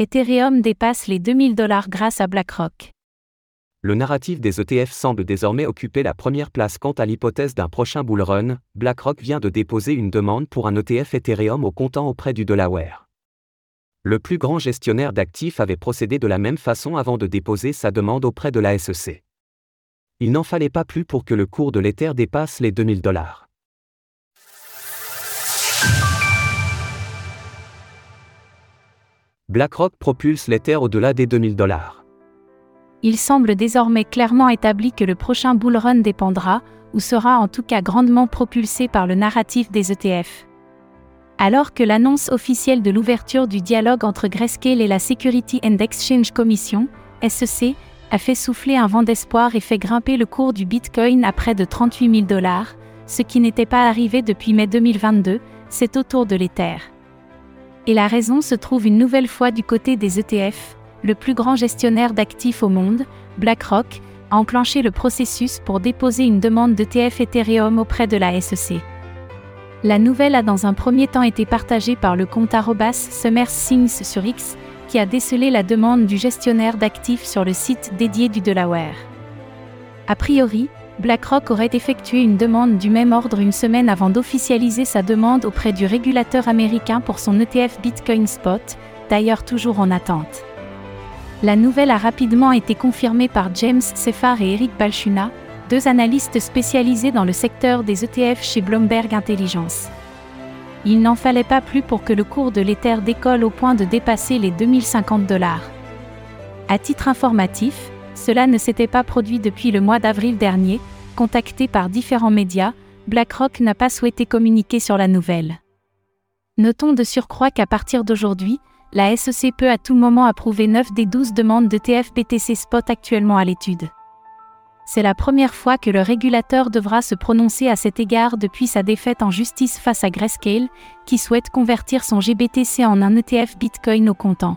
Ethereum dépasse les 2000 dollars grâce à BlackRock. Le narratif des ETF semble désormais occuper la première place quant à l'hypothèse d'un prochain bull run. BlackRock vient de déposer une demande pour un ETF Ethereum au comptant auprès du Delaware. Le plus grand gestionnaire d'actifs avait procédé de la même façon avant de déposer sa demande auprès de la SEC. Il n'en fallait pas plus pour que le cours de l'Ether dépasse les 2000 dollars. BlackRock propulse l'Ether au-delà des 2000 dollars. Il semble désormais clairement établi que le prochain bull run dépendra, ou sera en tout cas grandement propulsé par le narratif des ETF. Alors que l'annonce officielle de l'ouverture du dialogue entre Grayscale et la Security and Exchange Commission, SEC, a fait souffler un vent d'espoir et fait grimper le cours du Bitcoin à près de 38 000 dollars, ce qui n'était pas arrivé depuis mai 2022, c'est autour de l'Ether. Et la raison se trouve une nouvelle fois du côté des ETF, le plus grand gestionnaire d'actifs au monde, BlackRock, a enclenché le processus pour déposer une demande d'ETF Ethereum auprès de la SEC. La nouvelle a dans un premier temps été partagée par le compte Summers Things sur X, qui a décelé la demande du gestionnaire d'actifs sur le site dédié du Delaware. A priori, BlackRock aurait effectué une demande du même ordre une semaine avant d'officialiser sa demande auprès du régulateur américain pour son ETF Bitcoin Spot, d'ailleurs toujours en attente. La nouvelle a rapidement été confirmée par James Seffar et Eric Balchuna, deux analystes spécialisés dans le secteur des ETF chez Bloomberg Intelligence. Il n'en fallait pas plus pour que le cours de l'Ether décolle au point de dépasser les 2050 dollars. À titre informatif, cela ne s'était pas produit depuis le mois d'avril dernier, contacté par différents médias, BlackRock n'a pas souhaité communiquer sur la nouvelle. Notons de surcroît qu'à partir d'aujourd'hui, la SEC peut à tout moment approuver 9 des 12 demandes de TFBTC Spot actuellement à l'étude. C'est la première fois que le régulateur devra se prononcer à cet égard depuis sa défaite en justice face à Grayscale, qui souhaite convertir son GBTC en un ETF Bitcoin au comptant.